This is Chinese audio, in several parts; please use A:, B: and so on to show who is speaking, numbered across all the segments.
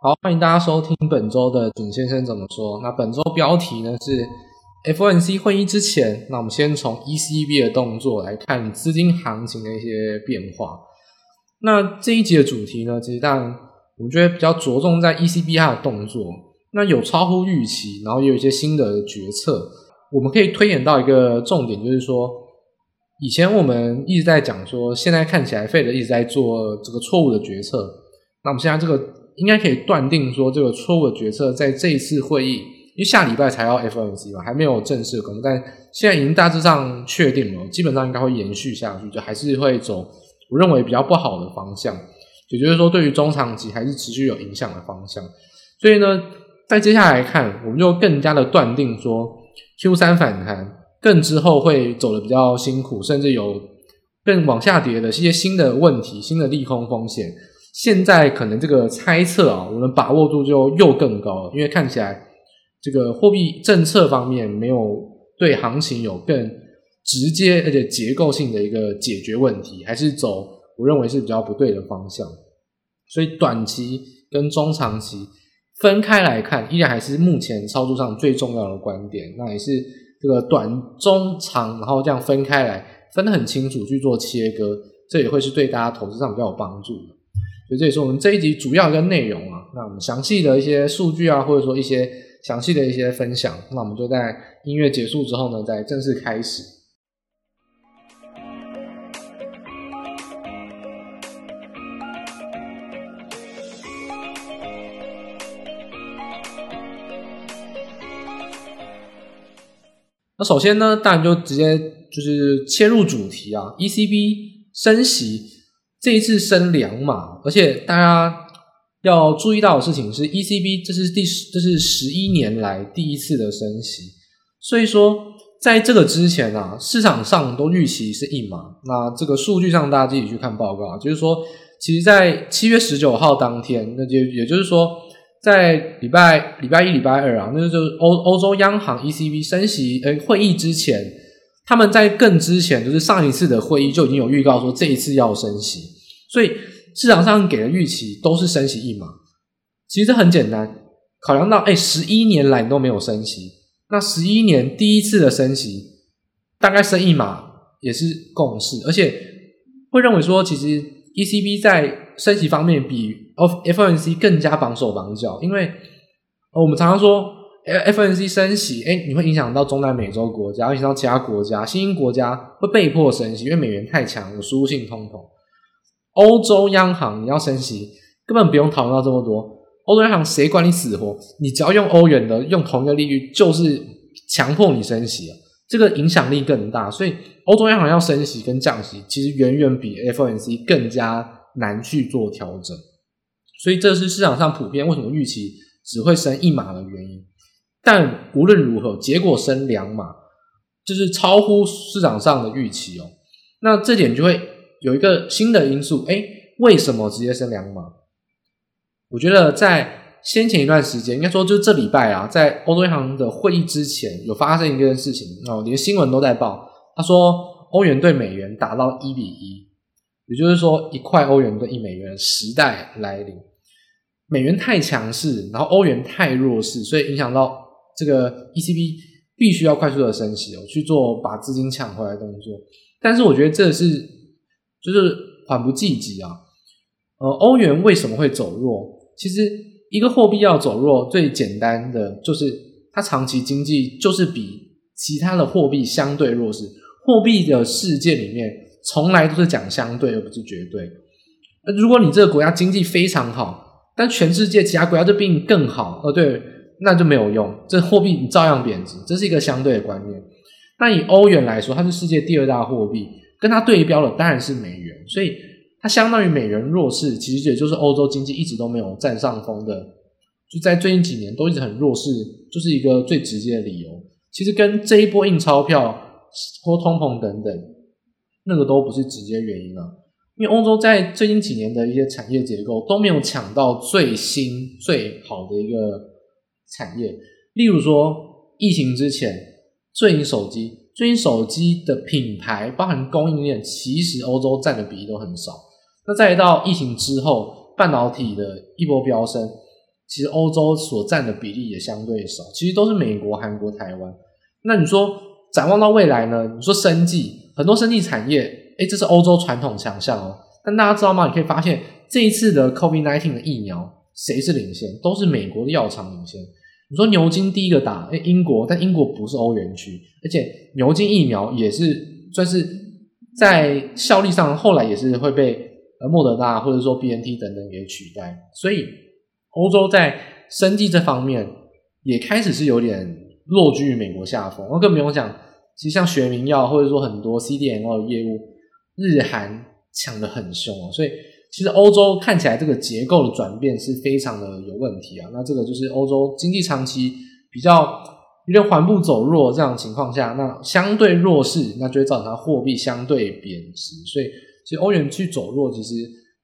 A: 好，欢迎大家收听本周的景先生怎么说。那本周标题呢是 FOMC 会议之前，那我们先从 ECB 的动作来看资金行情的一些变化。那这一集的主题呢，其实当然我觉得比较着重在 ECB 它的动作。那有超乎预期，然后也有一些新的决策，我们可以推演到一个重点，就是说，以前我们一直在讲说，现在看起来 Fed 一直在做这个错误的决策。那我们现在这个应该可以断定说，这个错误的决策在这一次会议，因为下礼拜才要 FOMC 嘛，还没有正式公布，但现在已经大致上确定了，基本上应该会延续下去，就还是会走我认为比较不好的方向，也就是说，对于中长期还是持续有影响的方向。所以呢。在接下来看，我们就更加的断定说，Q 三反弹更之后会走得比较辛苦，甚至有更往下跌的一些新的问题、新的利空风险。现在可能这个猜测啊，我们把握度就又更高了，因为看起来这个货币政策方面没有对行情有更直接而且结构性的一个解决问题，还是走我认为是比较不对的方向。所以短期跟中长期。分开来看，依然还是目前操作上最重要的观点。那也是这个短、中、长，然后这样分开来，分得很清楚去做切割，这也会是对大家投资上比较有帮助的。所以这也是我们这一集主要一个内容啊。那我们详细的一些数据啊，或者说一些详细的一些分享，那我们就在音乐结束之后呢，再正式开始。那首先呢，当然就直接就是切入主题啊，ECB 升息这一次升两码，而且大家要注意到的事情是，ECB 这是第十，这是十一年来第一次的升息，所以说在这个之前啊，市场上都预期是一码。那这个数据上大家自己去看报告，就是说，其实在七月十九号当天，那就也就是说。在礼拜礼拜一、礼拜二啊，那就是欧欧洲央行 ECB 升息呃会议之前，他们在更之前，就是上一次的会议就已经有预告说这一次要升息，所以市场上给的预期都是升息一码。其实很简单，考量到哎十一年来你都没有升息，那十一年第一次的升息大概升一码也是共识，而且会认为说其实 ECB 在升息方面比 FOMC 更加绑手绑脚，因为我们常常说 F N C 升息，哎，你会影响到中南美洲国家，影响到其他国家，新兴国家会被迫升息，因为美元太强，有输入性通膨。欧洲央行你要升息，根本不用讨论到这么多。欧洲央行谁管你死活？你只要用欧元的，用同一个利率，就是强迫你升息啊，这个影响力更大。所以欧洲央行要升息跟降息，其实远远比 F N C 更加。难去做调整，所以这是市场上普遍为什么预期只会升一码的原因。但无论如何，结果升两码，就是超乎市场上的预期哦。那这点就会有一个新的因素，诶，为什么直接升两码？我觉得在先前一段时间，应该说就这礼拜啊，在欧洲央行的会议之前，有发生一件事情哦，连新闻都在报，他说欧元对美元达到一比一。也就是说，一块欧元兑一美元时代来临，美元太强势，然后欧元太弱势，所以影响到这个 ECB 必须要快速的升息哦，去做把资金抢回来的动作。但是我觉得这是就是缓不济急啊。呃，欧元为什么会走弱？其实一个货币要走弱，最简单的就是它长期经济就是比其他的货币相对弱势。货币的世界里面。从来都是讲相对而不是绝对。如果你这个国家经济非常好，但全世界其他国家就比你更好，呃，对，那就没有用。这货币你照样贬值，这是一个相对的观念。那以欧元来说，它是世界第二大货币，跟它对标的当然是美元，所以它相当于美元弱势，其实也就是欧洲经济一直都没有占上风的，就在最近几年都一直很弱势，就是一个最直接的理由。其实跟这一波印钞票或通膨等等。那个都不是直接原因啊，因为欧洲在最近几年的一些产业结构都没有抢到最新最好的一个产业。例如说，疫情之前，最近手机，最近手机的品牌包含供应链，其实欧洲占的比例都很少。那再到疫情之后，半导体的一波飙升，其实欧洲所占的比例也相对少，其实都是美国、韩国、台湾。那你说展望到未来呢？你说生技，很多生技产业，诶，这是欧洲传统强项哦。但大家知道吗？你可以发现这一次的 COVID-19 的疫苗，谁是领先？都是美国的药厂领先。你说牛津第一个打，诶，英国，但英国不是欧元区，而且牛津疫苗也是算是在效力上，后来也是会被呃莫德纳或者说 BNT 等等给取代。所以欧洲在生计这方面也开始是有点落居于美国下风。我更不用讲，其实像学名药或者说很多 CDMO 的业务，日韩抢得很凶哦，所以。其实欧洲看起来这个结构的转变是非常的有问题啊，那这个就是欧洲经济长期比较有点缓步走弱这样情况下，那相对弱势，那就会造成它货币相对贬值，所以其实欧元区走弱，其实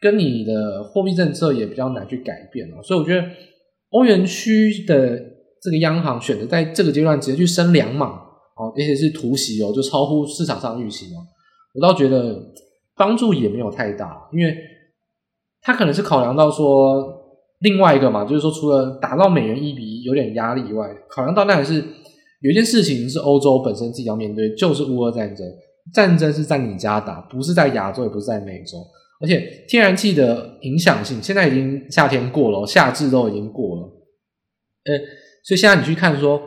A: 跟你的货币政策也比较难去改变啊，所以我觉得欧元区的这个央行选择在这个阶段直接去升两码，哦，而且是突袭哦，就超乎市场上预期嘛，我倒觉得帮助也没有太大，因为。他可能是考量到说另外一个嘛，就是说除了打到美元一比一有点压力以外，考量到当然是有一件事情是欧洲本身自己要面对，就是乌俄战争。战争是在你家打，不是在亚洲，也不是在美洲。而且天然气的影响性，现在已经夏天过了，夏至都已经过了。呃，所以现在你去看说，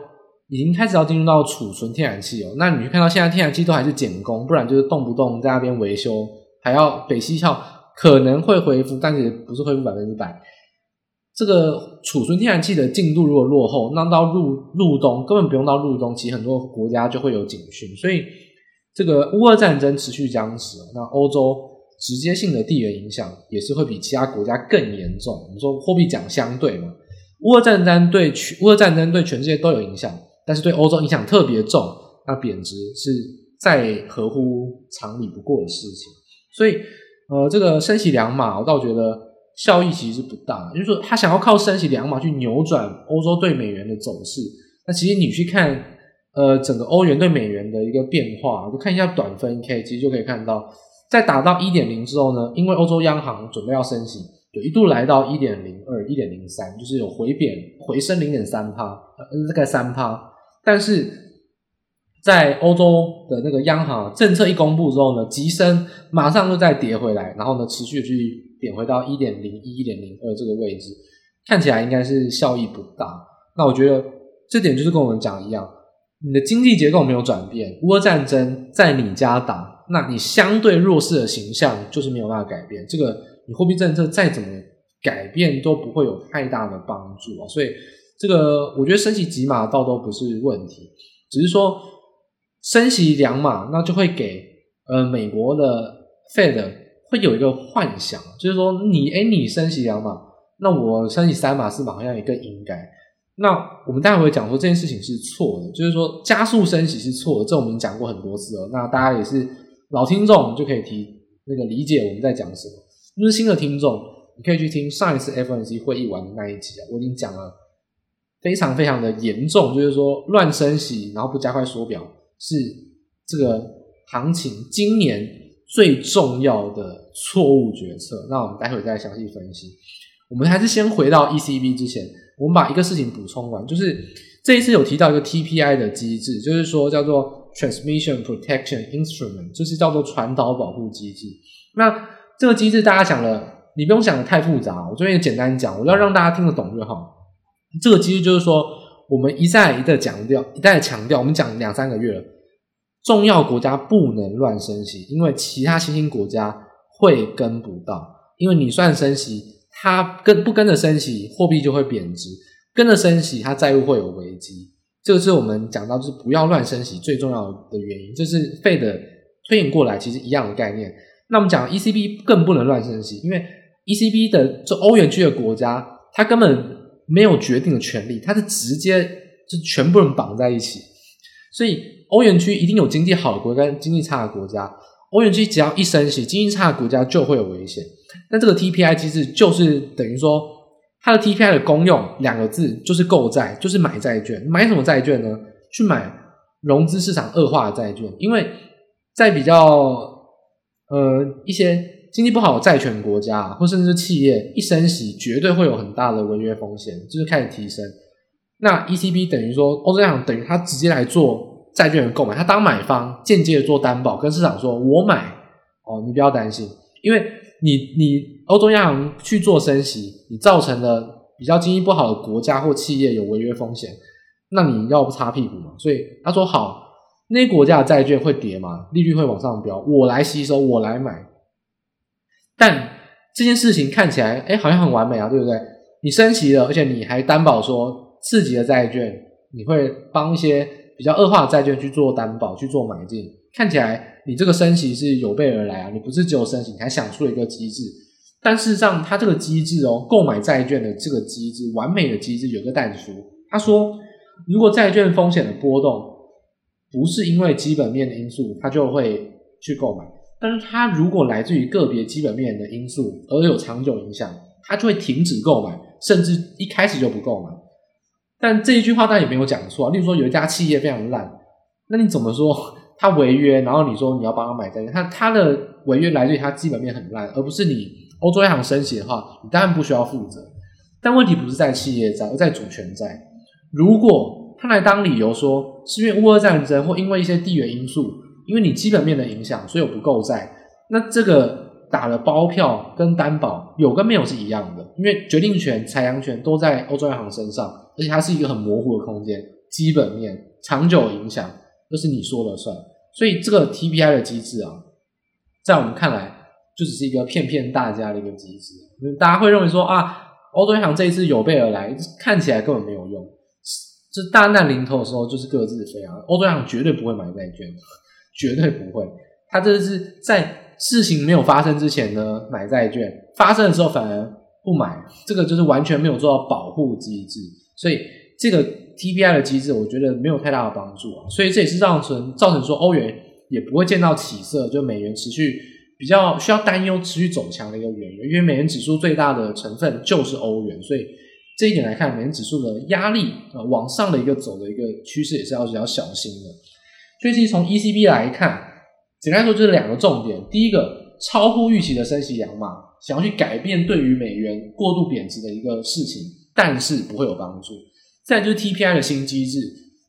A: 已经开始要进入到储存天然气哦。那你去看到现在天然气都还是减工，不然就是动不动在那边维修，还要北溪桥。可能会恢复，但是也不是恢复百分之百。这个储存天然气的进度如果落后，那到入入冬根本不用到入冬，其实很多国家就会有警讯。所以这个乌俄战争持续僵持，那欧洲直接性的地缘影响也是会比其他国家更严重。我们说货币讲相对嘛，乌俄战争对全乌俄战争对全世界都有影响，但是对欧洲影响特别重，那贬值是再合乎常理不过的事情。所以。呃，这个升息两码，我倒觉得效益其实不大。就是说，他想要靠升息两码去扭转欧洲对美元的走势。那其实你去看，呃，整个欧元对美元的一个变化，就看一下短分 K，其实就可以看到，在打到一点零之后呢，因为欧洲央行准备要升息，就一度来到一点零二、一点零三，就是有回贬、回升零点三趴，呃，大概三趴，但是。在欧洲的那个央行政策一公布之后呢，急升，马上就再跌回来，然后呢，持续去贬回到一点零一、一点零二这个位置，看起来应该是效益不大。那我觉得这点就是跟我们讲一样，你的经济结构没有转变，乌俄战争在你家打，那你相对弱势的形象就是没有办法改变。这个你货币政策再怎么改变都不会有太大的帮助啊。所以这个我觉得升息几码倒都不是问题，只是说。升息两码，那就会给呃美国的 Fed 会有一个幻想，就是说你诶你升息两码，那我升息三码四码好像也更应该。那我们待会会讲说这件事情是错的，就是说加速升息是错的，这我们讲过很多次了。那大家也是老听众，就可以提那个理解我们在讲什么。就是新的听众，你可以去听上一次 FOMC 会议完的那一集啊，我已经讲了非常非常的严重，就是说乱升息，然后不加快缩表。是这个行情今年最重要的错误决策。那我们待会再详细分析。我们还是先回到 ECB 之前，我们把一个事情补充完，就是这一次有提到一个 TPI 的机制，就是说叫做 Transmission Protection Instrument，就是叫做传导保护机制。那这个机制大家想了，你不用想的太复杂，我这边也简单讲，我要让大家听得懂就好。这个机制就是说。我们一再一再强调，一再强调，我们讲两三个月了，重要国家不能乱升息，因为其他新兴国家会跟不到。因为你算升息，它跟不跟着升息，货币就会贬值；跟着升息，它债务会有危机。这个是我们讲到就是不要乱升息最重要的原因，就是 Fed 推演过来其实一样的概念。那我们讲 ECB 更不能乱升息，因为 ECB 的就欧元区的国家，它根本。没有决定的权利，它是直接就全部人绑在一起，所以欧元区一定有经济好的国家跟经济差的国家。欧元区只要一升息，经济差的国家就会有危险。那这个 TPI 机制就是等于说，它的 TPI 的功用两个字就是购债，就是买债券。买什么债券呢？去买融资市场恶化的债券，因为在比较呃一些经济不好的债权国家，或甚至企业一升息，绝对会有很大的违约风险，就是开始提升。那 ECB 等于说，欧洲央行等于他直接来做债券的购买，他当买方，间接的做担保，跟市场说：“我买哦，你不要担心，因为你你欧洲央行去做升息，你造成了比较经济不好的国家或企业有违约风险，那你要不擦屁股嘛？所以他说好，那些国家的债券会跌嘛，利率会往上飙，我来吸收，我来买。但这件事情看起来，哎，好像很完美啊，对不对？你升息了，而且你还担保说。次级的债券，你会帮一些比较恶化的债券去做担保、去做买进，看起来你这个升息是有备而来啊！你不是只有升息，你还想出了一个机制。但事实上，它这个机制哦，购买债券的这个机制，完美的机制有个但书。他说，如果债券风险的波动不是因为基本面的因素，他就会去购买；但是它如果来自于个别基本面的因素而有长久影响，它就会停止购买，甚至一开始就不购买。但这一句话当然也没有讲错啊。例如说，有一家企业非常烂，那你怎么说他违约？然后你说你要帮他买债券，他他的违约来自于他基本面很烂，而不是你欧洲央行升息的话，你当然不需要负责。但问题不是在企业债，而在主权债。如果他来当理由说是因为乌俄战争或因为一些地缘因素，因为你基本面的影响，所以我不够债，那这个。打了包票跟担保有跟没有是一样的，因为决定权、裁量权都在欧洲央行身上，而且它是一个很模糊的空间，基本面、长久影响都是你说了算。所以这个 TPI 的机制啊，在我们看来就只是一个骗骗大家的一个机制。大家会认为说啊，欧洲央行这一次有备而来，看起来根本没有用。这大难临头的时候就是各自飞啊，欧洲央行绝对不会买债券，绝对不会。他这是在。事情没有发生之前呢，买债券；发生的时候反而不买，这个就是完全没有做到保护机制。所以这个 TPI 的机制，我觉得没有太大的帮助啊。所以这也是造成造成说欧元也不会见到起色，就美元持续比较需要担忧持续走强的一个原因。因为美元指数最大的成分就是欧元，所以这一点来看，美元指数的压力啊往上的一个走的一个趋势也是要比较小心的。所以其实从 ECB 来看。简单说就是两个重点，第一个超乎预期的升息两码，想要去改变对于美元过度贬值的一个事情，但是不会有帮助。再就是 TPI 的新机制，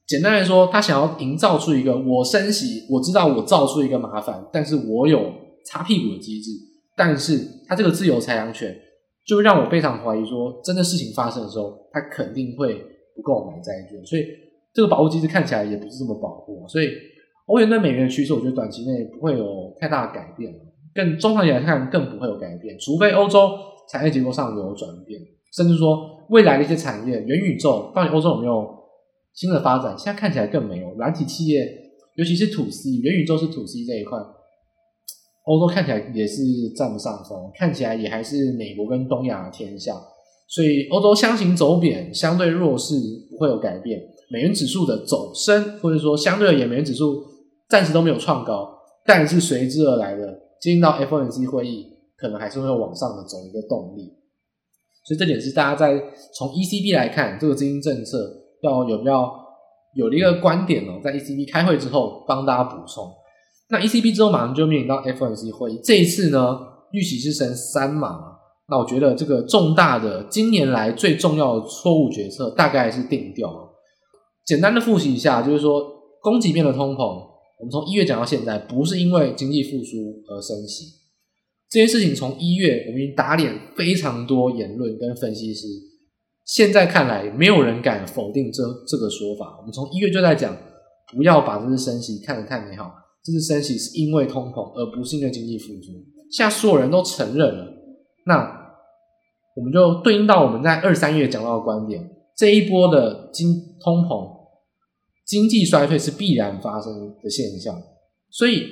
A: 简单来说，他想要营造出一个我升息，我知道我造出一个麻烦，但是我有擦屁股的机制，但是他这个自由裁量权，就让我非常怀疑说，真的事情发生的时候，他肯定会不购买债券，所以这个保护机制看起来也不是这么保护，所以。欧元对美元的趋势，我觉得短期内不会有太大的改变，更中长期来看更不会有改变，除非欧洲产业结构上有转变，甚至说未来的一些产业，元宇宙到底欧洲有没有新的发展？现在看起来更没有。软体企业，尤其是土 C，元宇宙是土 C 这一块，欧洲看起来也是占不上风，看起来也还是美国跟东亚的天下，所以欧洲相形走扁，相对弱势不会有改变，美元指数的走升，或者说相对而言美元指数。暂时都没有创高，但是随之而来的，进到 FOMC 会议，可能还是会往上的走一个动力。所以这点是大家在从 ECB 来看这个资金政策要有要有的一个观点哦，在 ECB 开会之后帮大家补充。那 ECB 之后马上就面临到 FOMC 会议，这一次呢，预期是升三码。那我觉得这个重大的今年来最重要的错误决策大概是定调。简单的复习一下，就是说供给面的通膨。我们从一月讲到现在，不是因为经济复苏而升息。这件事情从一月我们已经打脸非常多言论跟分析师，现在看来没有人敢否定这这个说法。我们从一月就在讲，不要把这次升息看得太美好，这次升息是因为通膨，而不是因为经济复苏。现在所有人都承认了，那我们就对应到我们在二三月讲到的观点，这一波的经通膨。经济衰退是必然发生的现象，所以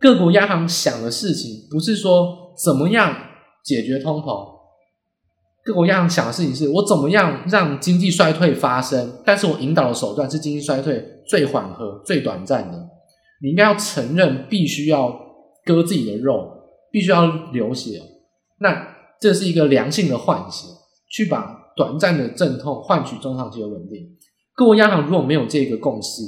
A: 各国央行想的事情不是说怎么样解决通膨，各国央行想的事情是我怎么样让经济衰退发生，但是我引导的手段是经济衰退最缓和、最短暂的。你应该要承认，必须要割自己的肉，必须要流血，那这是一个良性的换血，去把短暂的阵痛换取中长期的稳定。各国央行如果没有这个共识，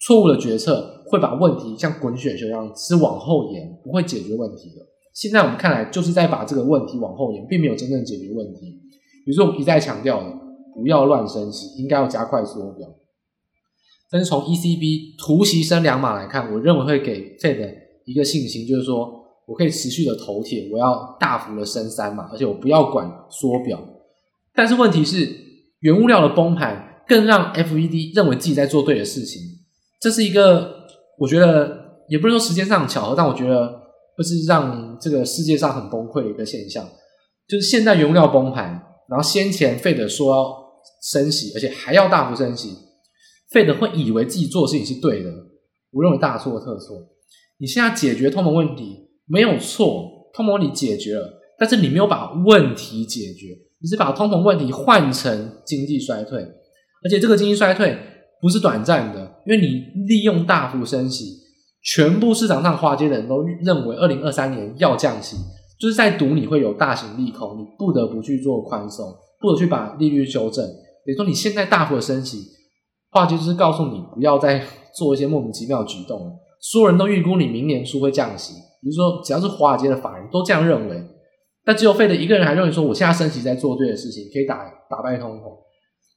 A: 错误的决策会把问题像滚雪球一样是往后延，不会解决问题的。现在我们看来就是在把这个问题往后延，并没有真正解决问题。比如说我们一再强调的，不要乱升息，应该要加快缩表。但是从 ECB 突袭升两码来看，我认为会给 Fed 一个信心，就是说我可以持续的头铁，我要大幅的升三码，而且我不要管缩表。但是问题是，原物料的崩盘更让 FED 认为自己在做对的事情，这是一个我觉得也不是说时间上巧合，但我觉得会是让这个世界上很崩溃的一个现象，就是现在原物料崩盘，然后先前 Fed 说要升息，而且还要大幅升息。Fed 会以为自己做的事情是对的，我认为大错特错。你现在解决通膨问题没有错，通膨问题解决了，但是你没有把问题解决，你是把通膨问题换成经济衰退，而且这个经济衰退不是短暂的，因为你利用大幅升息，全部市场上华尔街的人都认为二零二三年要降息，就是在赌你会有大型利空，你不得不去做宽松，不得去把利率修正。等于说你现在大幅的升息。话就是告诉你不要再做一些莫名其妙的举动。所有人都预估你明年初会降息，比如说只要是华尔街的法人都这样认为，但只有费德一个人还认为说我现在升息在做对的事情，可以打打败通膨。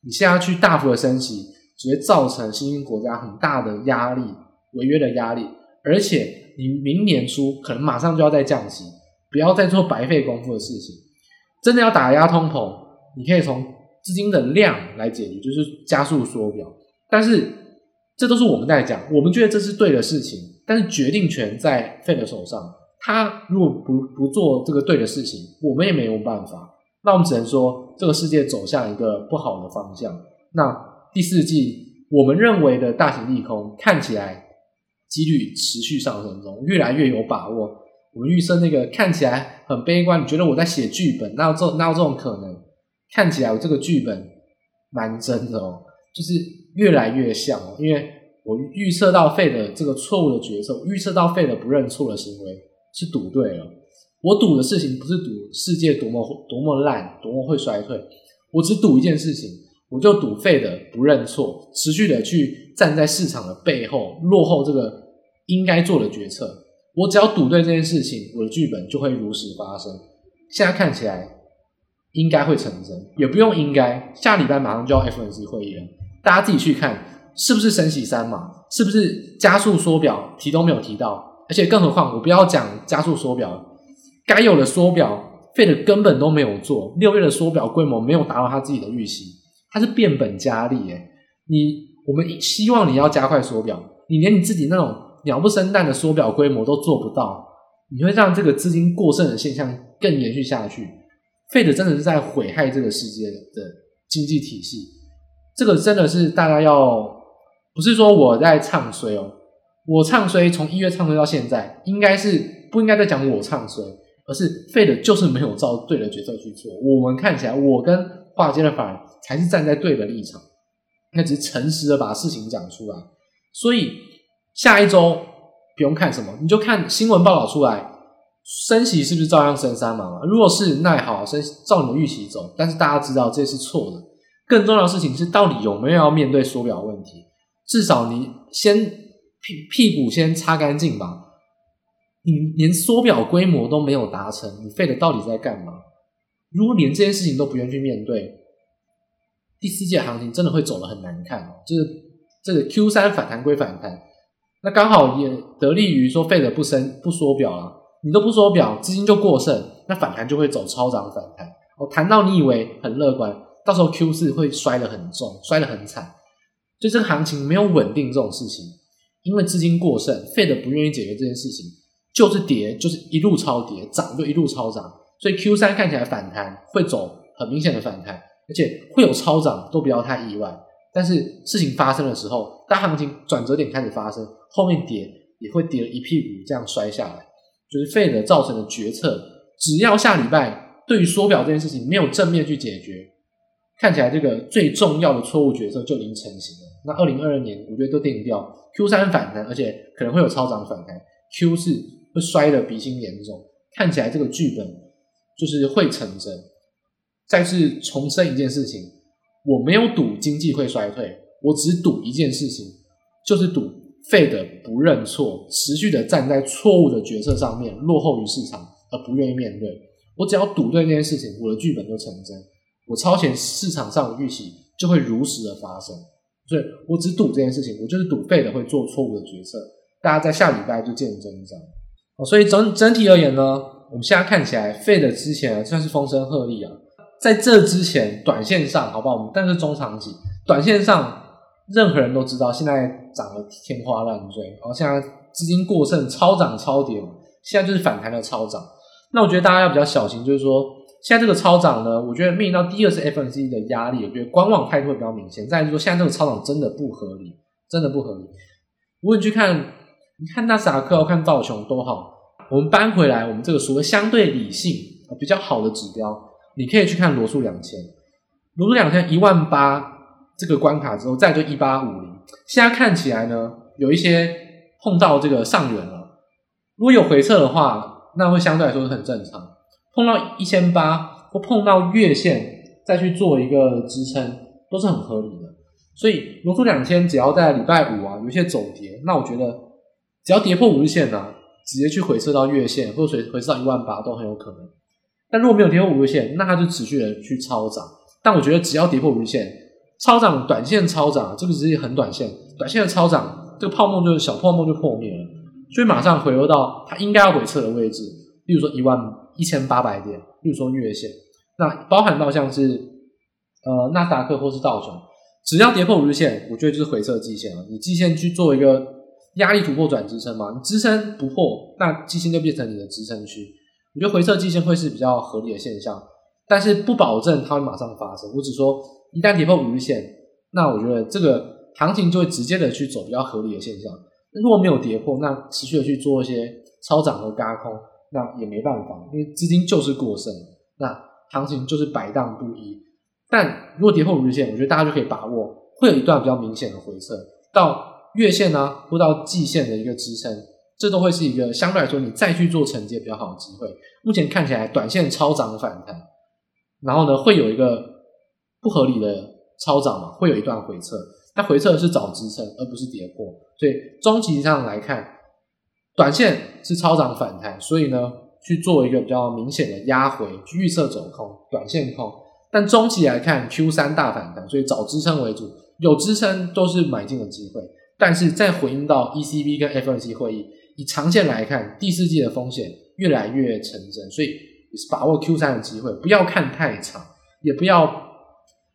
A: 你现在去大幅的升息，只会造成新兴国家很大的压力，违约的压力，而且你明年初可能马上就要再降息，不要再做白费功夫的事情。真的要打压通膨，你可以从资金的量来解决，就是加速缩表。但是，这都是我们在讲，我们觉得这是对的事情。但是决定权在 Fed 手上，他如果不不做这个对的事情，我们也没有办法。那我们只能说，这个世界走向一个不好的方向。那第四季我们认为的大型利空看起来几率持续上升中，越来越有把握。我们预测那个看起来很悲观，你觉得我在写剧本，那这那这种可能？看起来我这个剧本蛮真的哦，就是。越来越像哦，因为我预测到费的这个错误的决策，预测到费的不认错的行为是赌对了。我赌的事情不是赌世界多么多么烂，多么会衰退，我只赌一件事情，我就赌废的不认错，持续的去站在市场的背后，落后这个应该做的决策。我只要赌对这件事情，我的剧本就会如实发生。现在看起来应该会成真，也不用应该，下礼拜马上就要 FOMC 会议了。大家自己去看，是不是升息三嘛？是不是加速缩表？提都没有提到，而且更何况，我不要讲加速缩表，该有的缩表，Fed 根本都没有做。六月的缩表规模没有达到他自己的预期，他是变本加厉。诶你我们希望你要加快缩表，你连你自己那种鸟不生蛋的缩表规模都做不到，你会让这个资金过剩的现象更延续下去。Fed 真的是在毁害这个世界的经济体系。这个真的是大家要，不是说我在唱衰哦，我唱衰从一月唱衰到现在，应该是不应该再讲我唱衰，而是废的就是没有照对的决策去做。我们看起来，我跟华尔街的反而才是站在对的立场，那只是诚实的把事情讲出来。所以下一周不用看什么，你就看新闻报道出来，升息是不是照样升三码嘛？如果是，那也好，升照你的预期走。但是大家知道这是错的。更重要的事情是，到底有没有要面对缩表问题？至少你先屁屁股先擦干净吧。你连缩表规模都没有达成，你费的到底在干嘛？如果连这件事情都不愿意去面对，第四季行情真的会走得很难看。就是这个 Q 三反弹归反弹，那刚好也得利于说费的不升不缩表了。你都不缩表，资金就过剩，那反弹就会走超涨反弹。我谈到你以为很乐观。到时候 Q 四会摔得很重，摔得很惨，就这个行情没有稳定这种事情，因为资金过剩，Fed 不愿意解决这件事情，就是跌，就是一路超跌，涨就一路超涨，所以 Q 三看起来反弹会走很明显的反弹，而且会有超涨，都不要太意外。但是事情发生的时候，当行情转折点开始发生，后面跌也会跌一屁股这样摔下来，就是 Fed 造成的决策，只要下礼拜对于缩表这件事情没有正面去解决。看起来这个最重要的错误决策就已经成型了。那二零二二年，我觉得都定调，Q 三反弹，而且可能会有超涨反弹，Q 四会摔得鼻青脸肿。看起来这个剧本就是会成真。再次重申一件事情，我没有赌经济会衰退，我只赌一件事情，就是赌 Fed 不认错，持续的站在错误的决策上面，落后于市场，而不愿意面对。我只要赌对这件事情，我的剧本就成真，我超前市场上的预期就会如实的发生。所以我只赌这件事情，我就是赌费的会做错误的决策。大家在下礼拜就见真章。所以整整体而言呢，我们现在看起来费的之前算是风声鹤唳啊。在这之前，短线上好不好？我们但是中长期，短线上任何人都知道，现在涨得天花乱坠，然后现在资金过剩，超涨超跌嘛，现在就是反弹的超涨。那我觉得大家要比较小心，就是说现在这个超涨呢，我觉得面临到第二次 FOMC 的压力，我觉得观望态度会比较明显。再就是说，现在这个超涨真的不合理，真的不合理。如果你去看，你看纳斯达克，看道琼都好，我们搬回来，我们这个所谓相对理性比较好的指标。你可以去看罗素两千，罗素两千一万八这个关卡之后，再就一八五零，现在看起来呢，有一些碰到这个上缘了。如果有回撤的话，那会相对来说是很正常。碰到一千八或碰到月线再去做一个支撑，都是很合理的。所以罗素两千只要在礼拜五啊有一些走跌，那我觉得只要跌破五日线呢、直接去回撤到月线或者回回撤到一万八都很有可能。但如果没有跌破五日线，那它就持续的去超涨。但我觉得只要跌破五日线，超涨短线超涨，这个只是很短线，短线的超涨，这个泡沫就是小泡沫就破灭了，所以马上回落到它应该要回撤的位置，例如说一万一千八百点，例如说月线，那包含到像是呃纳斯达克或是道琼，只要跌破五日线，我觉得就是回撤季线了。你季线去做一个压力突破转支撑嘛，你支撑不破，那基线就变成你的支撑区。我觉得回撤基线会是比较合理的现象，但是不保证它会马上发生。我只说一旦跌破五日线，那我觉得这个行情就会直接的去走比较合理的现象。如果没有跌破，那持续的去做一些超涨和轧空，那也没办法，因为资金就是过剩，那行情就是摆荡不一。但如果跌破五日线，我觉得大家就可以把握，会有一段比较明显的回撤到月线呢、啊，或到季线的一个支撑。这都会是一个相对来说，你再去做承接比较好的机会。目前看起来，短线超涨反弹，然后呢，会有一个不合理的超涨嘛，会有一段回撤。那回撤是找支撑，而不是跌破。所以中期上来看，短线是超涨反弹，所以呢，去做一个比较明显的压回，去预测走空，短线空。但中期来看，Q 三大反弹，所以找支撑为主，有支撑都是买进的机会。但是再回应到 ECB 跟 FOMC 会议。以长线来看，第四季的风险越来越成真，所以把握 Q 三的机会，不要看太长，也不要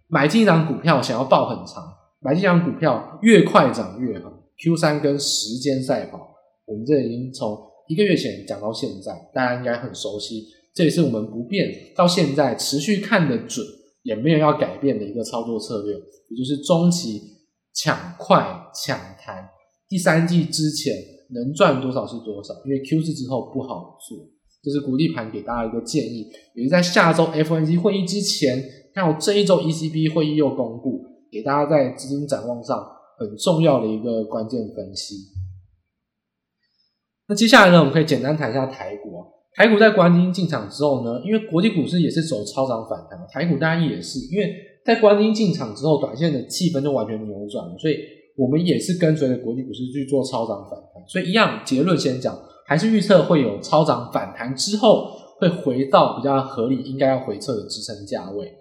A: 买进一张股票想要抱很长，买进一张股票越快涨越好。Q 三跟时间赛跑，我们这已经从一个月前讲到现在，大家应该很熟悉，这也是我们不变到现在持续看得准，也没有要改变的一个操作策略，也就是中期抢快抢弹，第三季之前。能赚多少是多少，因为 Q 四之后不好做，这是股利盘给大家一个建议。也是在下周 FOMC 会议之前，还有这一周 ECB 会议又公布，给大家在资金展望上很重要的一个关键分析。那接下来呢，我们可以简单谈一下台股啊。台股在国安基金进场之后呢，因为国际股市也是走超涨反弹，台股当然也是，因为在国安基金进场之后，短线的气氛就完全扭转了，所以。我们也是跟随着国际股市去做超涨反弹，所以一样结论先讲，还是预测会有超涨反弹之后会回到比较合理应该要回撤的支撑价位。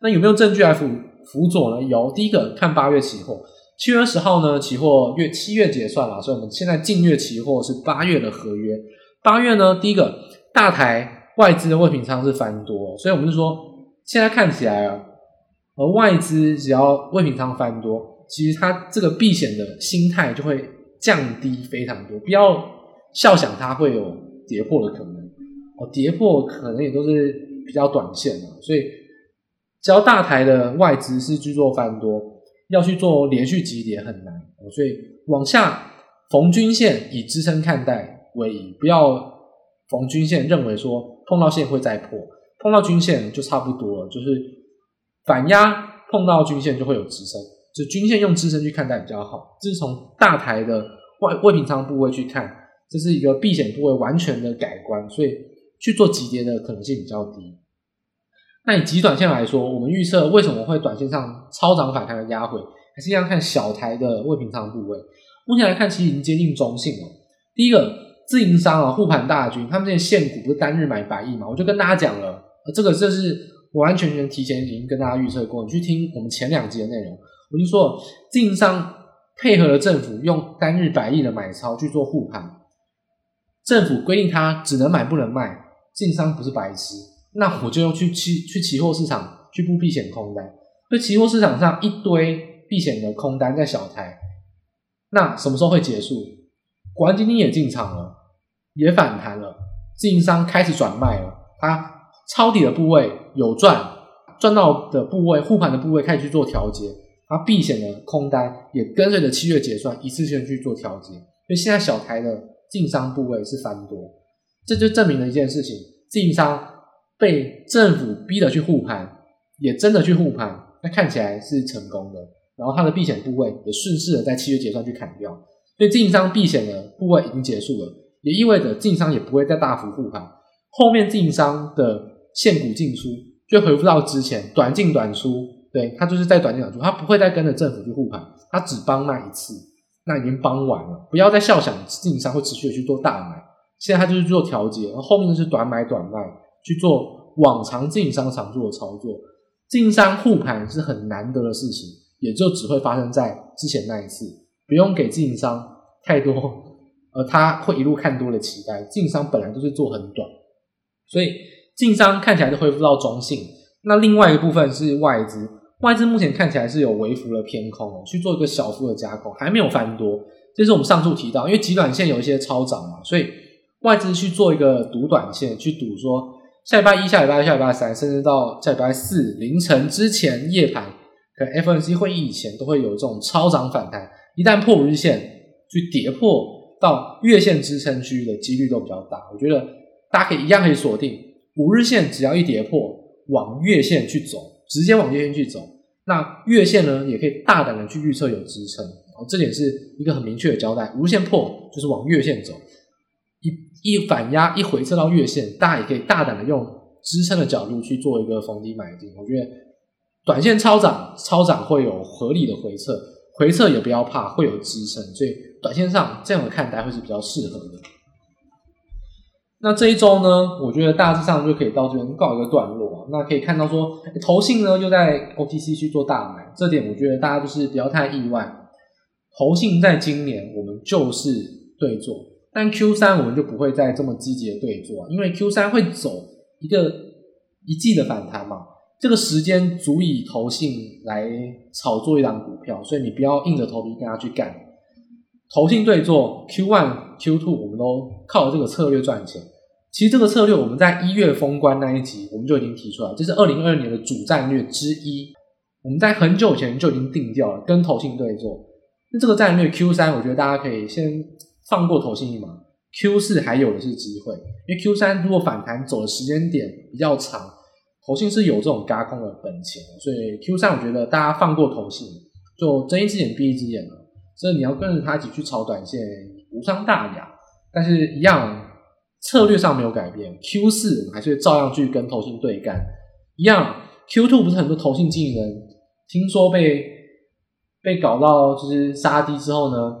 A: 那有没有证据来辅辅佐呢？有，第一个看八月期货，七月二十号呢，期货月七月结算了，所以我们现在近月期货是八月的合约。八月呢，第一个大台外资的未平仓是翻多，所以我们就说现在看起来啊，而外资只要未平仓翻多。其实它这个避险的心态就会降低非常多，不要笑想它会有跌破的可能。哦，跌破可能也都是比较短线的，所以只要大台的外资是去做翻多，要去做连续急跌很难，所以往下逢均线以支撑看待为宜，不要逢均线认为说碰到线会再破，碰到均线就差不多了，就是反压碰到均线就会有支撑。就均线用支撑去看待比较好，这是从大台的外未平仓部位去看，这是一个避险部位完全的改观，所以去做急跌的可能性比较低。那以极短线来说，我们预测为什么会短线上超涨反弹的压回，还是一样看小台的未平仓部位。目前来看，其实已经接近中性了。第一个，自营商啊护盘大军，他们这些现股不是单日买百亿嘛？我就跟大家讲了，这个这是完完全全提前已经跟大家预测过。你去听我们前两集的内容，我就说自营商配合了政府用单日百亿的买超去做护盘，政府规定他只能买不能卖，自营商不是白痴，那我就要去期去期货市场去布避险空单，所以期货市场上一堆避险的空单在小台，那什么时候会结束？国安基金也进场了，也反弹了，自营商开始转卖了，他抄底的部位有赚，赚到的部位护盘的部位开始去做调节，它避险的空单也跟随着七月结算一次性去做调节，所以现在小台的自营商部位是翻多，这就证明了一件事情：自营商被政府逼着去护盘，也真的去护盘，那看起来是成功的，然后他的避险部位也顺势的在七月结算去砍掉。所以，自营商避险的部位已经结束了，也意味着自营商也不会再大幅护盘。后面自营商的现股进出就回复到之前短进短出，对，他就是在短进短出，他不会再跟着政府去护盘，他只帮那一次，那已经帮完了。不要再笑想经营商会持续的去做大买，现在他就是做调节，而后面就是短买短卖去做往常经营商常做的操作。自营商护盘是很难得的事情，也就只会发生在之前那一次，不用给自营商。太多，呃，他会一路看多的期待。自营商本来都是做很短，所以自营商看起来就恢复到中性。那另外一个部分是外资，外资目前看起来是有微幅的偏空哦，去做一个小幅的加工，还没有翻多。这是我们上述提到，因为极短线有一些超涨嘛，所以外资去做一个赌短线，去赌说下礼拜一、下礼拜二、下礼拜三，甚至到下礼拜四凌晨之前夜盘，可能 FOMC 会议以前都会有这种超涨反弹。一旦破五日线。去跌破到月线支撑区域的几率都比较大，我觉得大家可以一样可以锁定五日线，只要一跌破，往月线去走，直接往月线去走，那月线呢也可以大胆的去预测有支撑，哦，这点是一个很明确的交代，无限破就是往月线走，一一反压一回撤到月线，大家也可以大胆的用支撑的角度去做一个逢低买进，我觉得短线超涨超涨会有合理的回撤，回撤也不要怕会有支撑，所以。短线上这样的看待会是比较适合的。那这一周呢，我觉得大致上就可以到这边告一个段落。那可以看到说，投信呢又在 OTC 去做大买，这点我觉得大家就是不要太意外。投信在今年我们就是对做，但 Q 三我们就不会再这么积极的对做，因为 Q 三会走一个一季的反弹嘛，这个时间足以投信来炒作一档股票，所以你不要硬着头皮跟他去干。投信对做 Q one Q two，我们都靠这个策略赚钱。其实这个策略我们在一月封关那一集我们就已经提出来，这是二零二二年的主战略之一。我们在很久前就已经定掉了，跟投信对做。那这个战略 Q 三，我觉得大家可以先放过投信一马。Q 四还有的是机会，因为 Q 三如果反弹走的时间点比较长，投信是有这种轧空的本钱，所以 Q 三我觉得大家放过投信，就睁一只眼闭一只眼了。所以你要跟着他一起去炒短线，无伤大雅。但是，一样策略上没有改变。Q 四我们还是照样去跟投信对干。一样，Q two 不是很多投信经理人听说被被搞到就是杀低之后呢，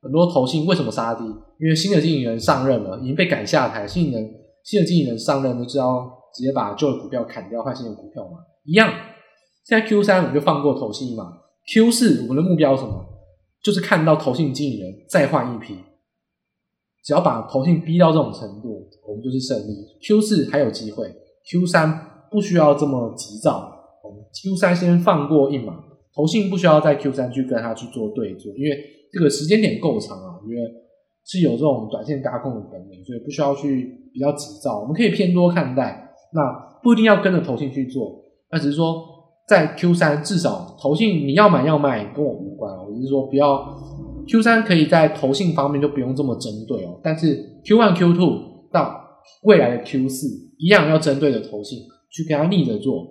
A: 很多投信为什么杀低？因为新的经理人上任了，已经被赶下台。新人新的经理人上任，就知道直接把旧的股票砍掉，换新的股票嘛。一样，现在 Q 三我们就放过投信一马。Q 四我们的目标是什么？就是看到投信经理人再换一批，只要把投信逼到这种程度，我们就是胜利。Q 四还有机会，Q 三不需要这么急躁。我们 Q 三先放过一马，投信不需要在 Q 三去跟他去做对做，因为这个时间点够长啊，我觉得是有这种短线轧空的本领，所以不需要去比较急躁。我们可以偏多看待，那不一定要跟着投信去做，那只是说。在 Q 三至少投信你要买要卖跟我无关，我就是说不要 Q 三可以在投信方面就不用这么针对哦，但是 Q one Q two 到未来的 Q 四一样要针对的投信去给他逆着做，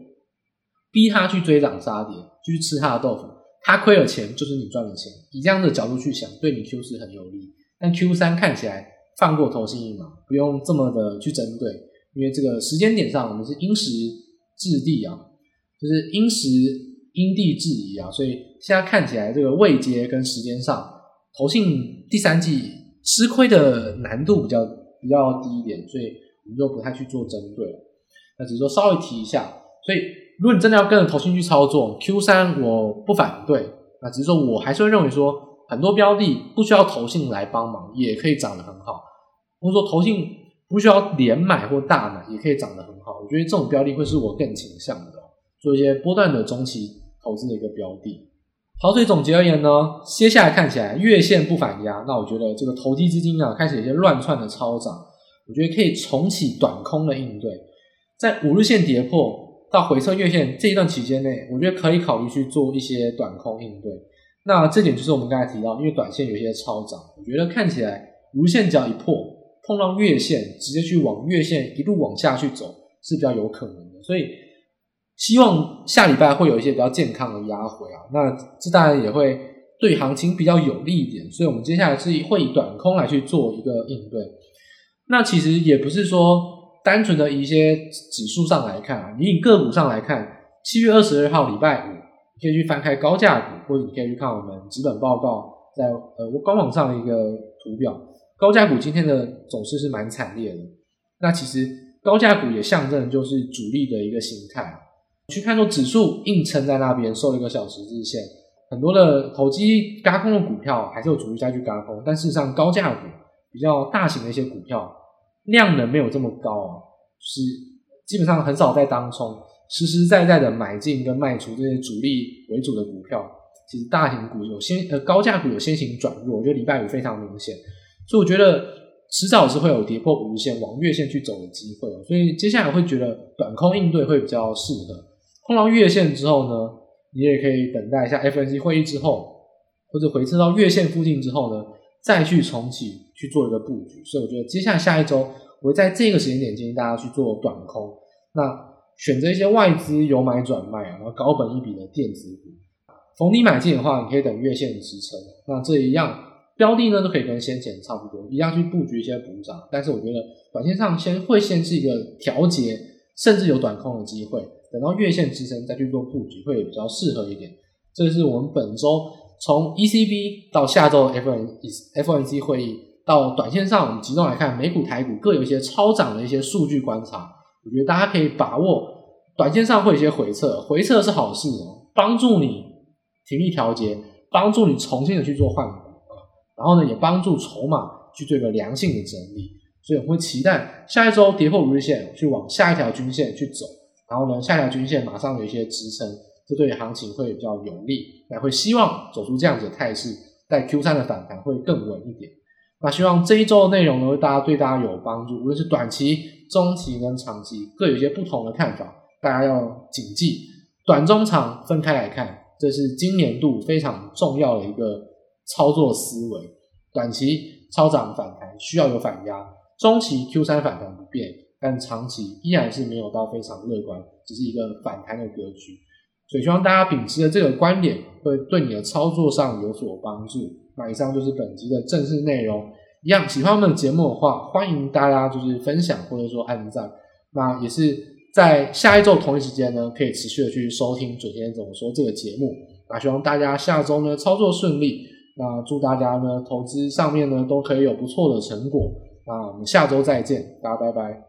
A: 逼他去追涨杀跌，去吃他的豆腐，他亏了钱就是你赚了钱，以这样的角度去想，对你 Q 四很有利。但 Q 三看起来放过投信一马，不用这么的去针对，因为这个时间点上我们是因时制地啊。就是因时因地制宜啊，所以现在看起来这个位阶跟时间上，投信第三季吃亏的难度比较比较低一点，所以我们就不太去做针对。那只是说稍微提一下，所以如果你真的要跟着投信去操作 Q 三，我不反对。那只是说我还是会认为说，很多标的不需要投信来帮忙，也可以涨得很好。或者说投信不需要连买或大买，也可以涨得很好。我觉得这种标的会是我更倾向的，做一些波段的中期投资的一个标的。好，所以总结而言呢，接下来看起来月线不反压，那我觉得这个投机资金啊开始有些乱窜的超涨，我觉得可以重启短空的应对，在五日线跌破到回撤月线这一段期间内，我觉得可以考虑去做一些短空应对。那这点就是我们刚才提到，因为短线有些超涨，我觉得看起来五线只要一破，碰到月线直接去往月线一路往下去走是比较有可能的，所以。希望下礼拜会有一些比较健康的压回啊，那这当然也会对行情比较有利一点，所以我们接下来是会以短空来去做一个应对。那其实也不是说单纯的一些指数上来看啊，你以个股上来看，七月二十二号礼拜五，你可以去翻开高价股，或者你可以去看我们纸本报告在呃官网上的一个图表，高价股今天的走势是蛮惨烈的。那其实高价股也象征就是主力的一个形态。去看说指数硬撑在那边，收了一个小十字线，很多的投机轧空的股票还是有主力再去轧空，但事实上高价股比较大型的一些股票量能没有这么高啊，是基本上很少在当冲，实实在在的买进跟卖出这些主力为主的股票，其实大型股有先呃高价股有先行转弱，我觉得礼拜五非常明显，所以我觉得迟早是会有跌破五日线往月线去走的机会，所以接下来会觉得短空应对会比较适合。碰到月线之后呢，你也可以等待一下 F N C 会议之后，或者回撤到月线附近之后呢，再去重启去做一个布局。所以我觉得接下来下一周，我会在这个时间点建议大家去做短空。那选择一些外资有买转卖啊，然后高本一比的电子股，逢低买进的话，你可以等月线支撑。那这一样标的呢，都可以跟先前差不多，一样去布局一些补涨。但是我觉得短线上先会先是一个调节，甚至有短空的机会。等到月线支撑再去做布局会比较适合一点。这是我们本周从 ECB 到下周 F N F N C 会议到短线上我们集中来看美股台股各有一些超涨的一些数据观察，我觉得大家可以把握短线上会有一些回撤，回撤是好事哦，帮助你停利调节，帮助你重新的去做换股啊，然后呢也帮助筹码去做一个良性的整理，所以我们会期待下一周跌破五日线去往下一条均线去走。然后呢，下条均线马上有一些支撑，这对行情会比较有利，也会希望走出这样子的态势，在 Q 三的反弹会更稳一点。那希望这一周的内容呢，大家对大家有帮助，无论是短期、中期跟长期，各有一些不同的看法，大家要谨记，短、中、长分开来看，这是今年度非常重要的一个操作思维。短期超涨反弹需要有反压，中期 Q 三反弹不变。但长期依然是没有到非常乐观，只是一个反弹的格局，所以希望大家秉持的这个观点，会对你的操作上有所帮助。那以上就是本集的正式内容。一样喜欢我们的节目的话，欢迎大家就是分享或者说按赞。那也是在下一周同一时间呢，可以持续的去收听准先生怎么说这个节目。那希望大家下周呢操作顺利。那祝大家呢投资上面呢都可以有不错的成果。那我们下周再见，大家拜拜。